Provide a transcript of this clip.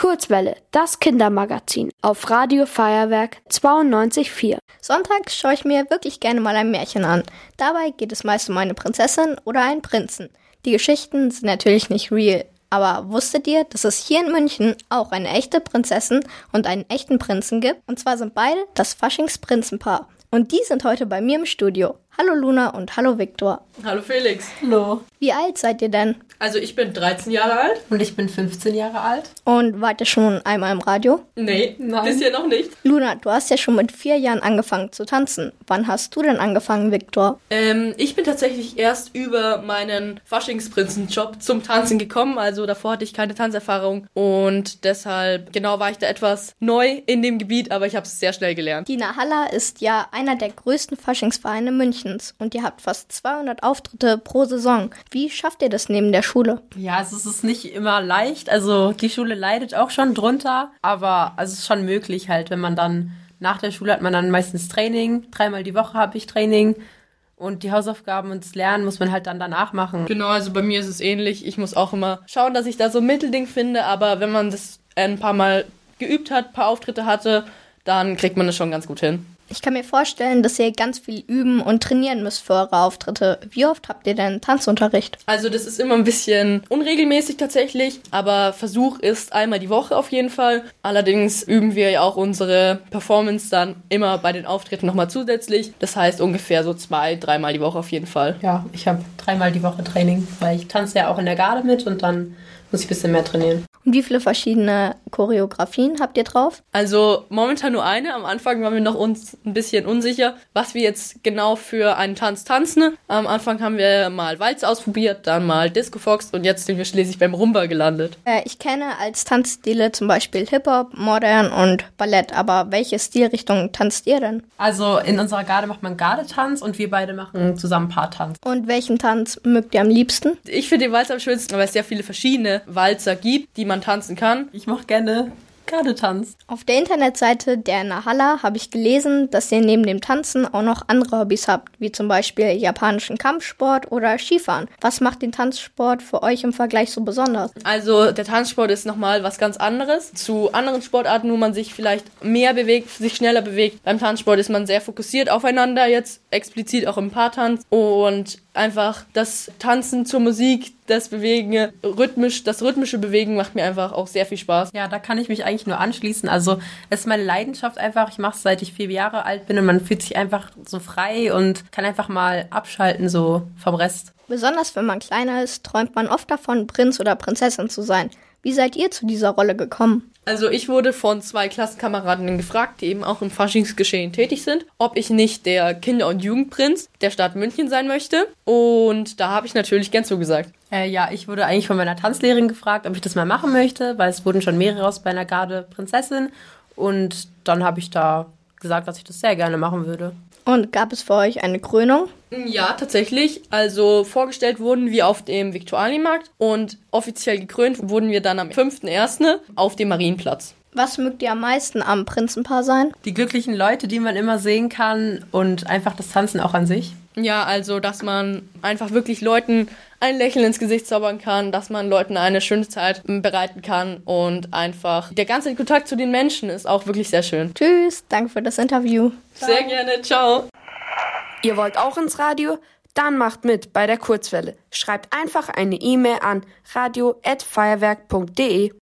Kurzwelle, das Kindermagazin auf Radio Feuerwerk 92.4. Sonntags schaue ich mir wirklich gerne mal ein Märchen an. Dabei geht es meist um eine Prinzessin oder einen Prinzen. Die Geschichten sind natürlich nicht real. Aber wusstet ihr, dass es hier in München auch eine echte Prinzessin und einen echten Prinzen gibt? Und zwar sind beide das Faschingsprinzenpaar. Und die sind heute bei mir im Studio. Hallo Luna und hallo Viktor. Hallo Felix. Hallo. Wie alt seid ihr denn? Also ich bin 13 Jahre alt. Und ich bin 15 Jahre alt. Und wart ihr schon einmal im Radio? Nee, Nein. bisher noch nicht. Luna, du hast ja schon mit vier Jahren angefangen zu tanzen. Wann hast du denn angefangen, Viktor? Ähm, ich bin tatsächlich erst über meinen Faschingsprinzenjob zum Tanzen gekommen. Also davor hatte ich keine Tanzerfahrung und deshalb genau war ich da etwas neu in dem Gebiet, aber ich habe es sehr schnell gelernt. Die Nahalla ist ja einer der größten Faschingsvereine Münchens und ihr habt fast 200 Auftritte pro Saison. Wie schafft ihr das neben der Schule? Ja, also es ist nicht immer leicht. Also die Schule leidet auch schon drunter, aber also es ist schon möglich halt, wenn man dann nach der Schule hat man dann meistens Training. Dreimal die Woche habe ich Training. Und die Hausaufgaben und das Lernen muss man halt dann danach machen. Genau, also bei mir ist es ähnlich. Ich muss auch immer schauen, dass ich da so ein Mittelding finde, aber wenn man das ein paar Mal geübt hat, ein paar Auftritte hatte, dann kriegt man das schon ganz gut hin. Ich kann mir vorstellen, dass ihr ganz viel üben und trainieren müsst für eure Auftritte. Wie oft habt ihr denn Tanzunterricht? Also das ist immer ein bisschen unregelmäßig tatsächlich, aber Versuch ist einmal die Woche auf jeden Fall. Allerdings üben wir ja auch unsere Performance dann immer bei den Auftritten nochmal zusätzlich. Das heißt ungefähr so zwei, dreimal die Woche auf jeden Fall. Ja, ich habe dreimal die Woche Training, weil ich tanze ja auch in der Garde mit und dann muss ich ein bisschen mehr trainieren. Und wie viele verschiedene Choreografien habt ihr drauf? Also momentan nur eine. Am Anfang waren wir noch uns ein bisschen unsicher, was wir jetzt genau für einen Tanz tanzen. Am Anfang haben wir mal Walz ausprobiert, dann mal Disco Fox und jetzt sind wir schließlich beim Rumba gelandet. Äh, ich kenne als Tanzstile zum Beispiel Hip-Hop, Modern und Ballett, aber welche Stilrichtung tanzt ihr denn? Also in unserer Garde macht man Gardetanz und wir beide machen zusammen Paartanz. Und welchen Tanz mögt ihr am liebsten? Ich finde den Walzer am schönsten, weil es sehr viele verschiedene Walzer gibt, die man tanzen kann. Ich mache gerne Gardetanz. Auf der Internetseite der Nahalla habe ich gelesen, dass ihr neben dem Tanzen auch noch andere Hobbys habt, wie zum Beispiel japanischen Kampfsport oder Skifahren. Was macht den Tanzsport für euch im Vergleich so besonders? Also der Tanzsport ist nochmal was ganz anderes. Zu anderen Sportarten, wo man sich vielleicht mehr bewegt, sich schneller bewegt. Beim Tanzsport ist man sehr fokussiert aufeinander, jetzt explizit auch im Paartanz. Und einfach das Tanzen zur Musik, das Bewegen, rhythmisch, das rhythmische Bewegen macht mir einfach auch sehr viel Spaß. Ja, da kann ich mich eigentlich nur anschließen. Also es ist meine Leidenschaft einfach. Ich mache es seit ich vier Jahre alt bin und man fühlt sich einfach so frei und kann einfach mal abschalten so vom Rest. Besonders wenn man kleiner ist, träumt man oft davon, Prinz oder Prinzessin zu sein. Wie seid ihr zu dieser Rolle gekommen? Also ich wurde von zwei Klassenkameradinnen gefragt, die eben auch im Faschingsgeschehen tätig sind, ob ich nicht der Kinder- und Jugendprinz der Stadt München sein möchte. Und da habe ich natürlich gern zugesagt. Äh, ja, ich wurde eigentlich von meiner Tanzlehrerin gefragt, ob ich das mal machen möchte, weil es wurden schon mehrere aus meiner Garde Prinzessin. Und dann habe ich da gesagt, dass ich das sehr gerne machen würde. Und gab es für euch eine Krönung? Ja, tatsächlich. Also vorgestellt wurden wir auf dem Viktualienmarkt und offiziell gekrönt wurden wir dann am 5.1. auf dem Marienplatz. Was mögt ihr am meisten am Prinzenpaar sein? Die glücklichen Leute, die man immer sehen kann und einfach das Tanzen auch an sich. Ja, also dass man einfach wirklich Leuten ein Lächeln ins Gesicht zaubern kann, dass man Leuten eine schöne Zeit bereiten kann und einfach der ganze Kontakt zu den Menschen ist auch wirklich sehr schön. Tschüss, danke für das Interview. Sehr gerne, ciao. Ihr wollt auch ins Radio? Dann macht mit bei der Kurzwelle. Schreibt einfach eine E-Mail an radio@feuerwerk.de.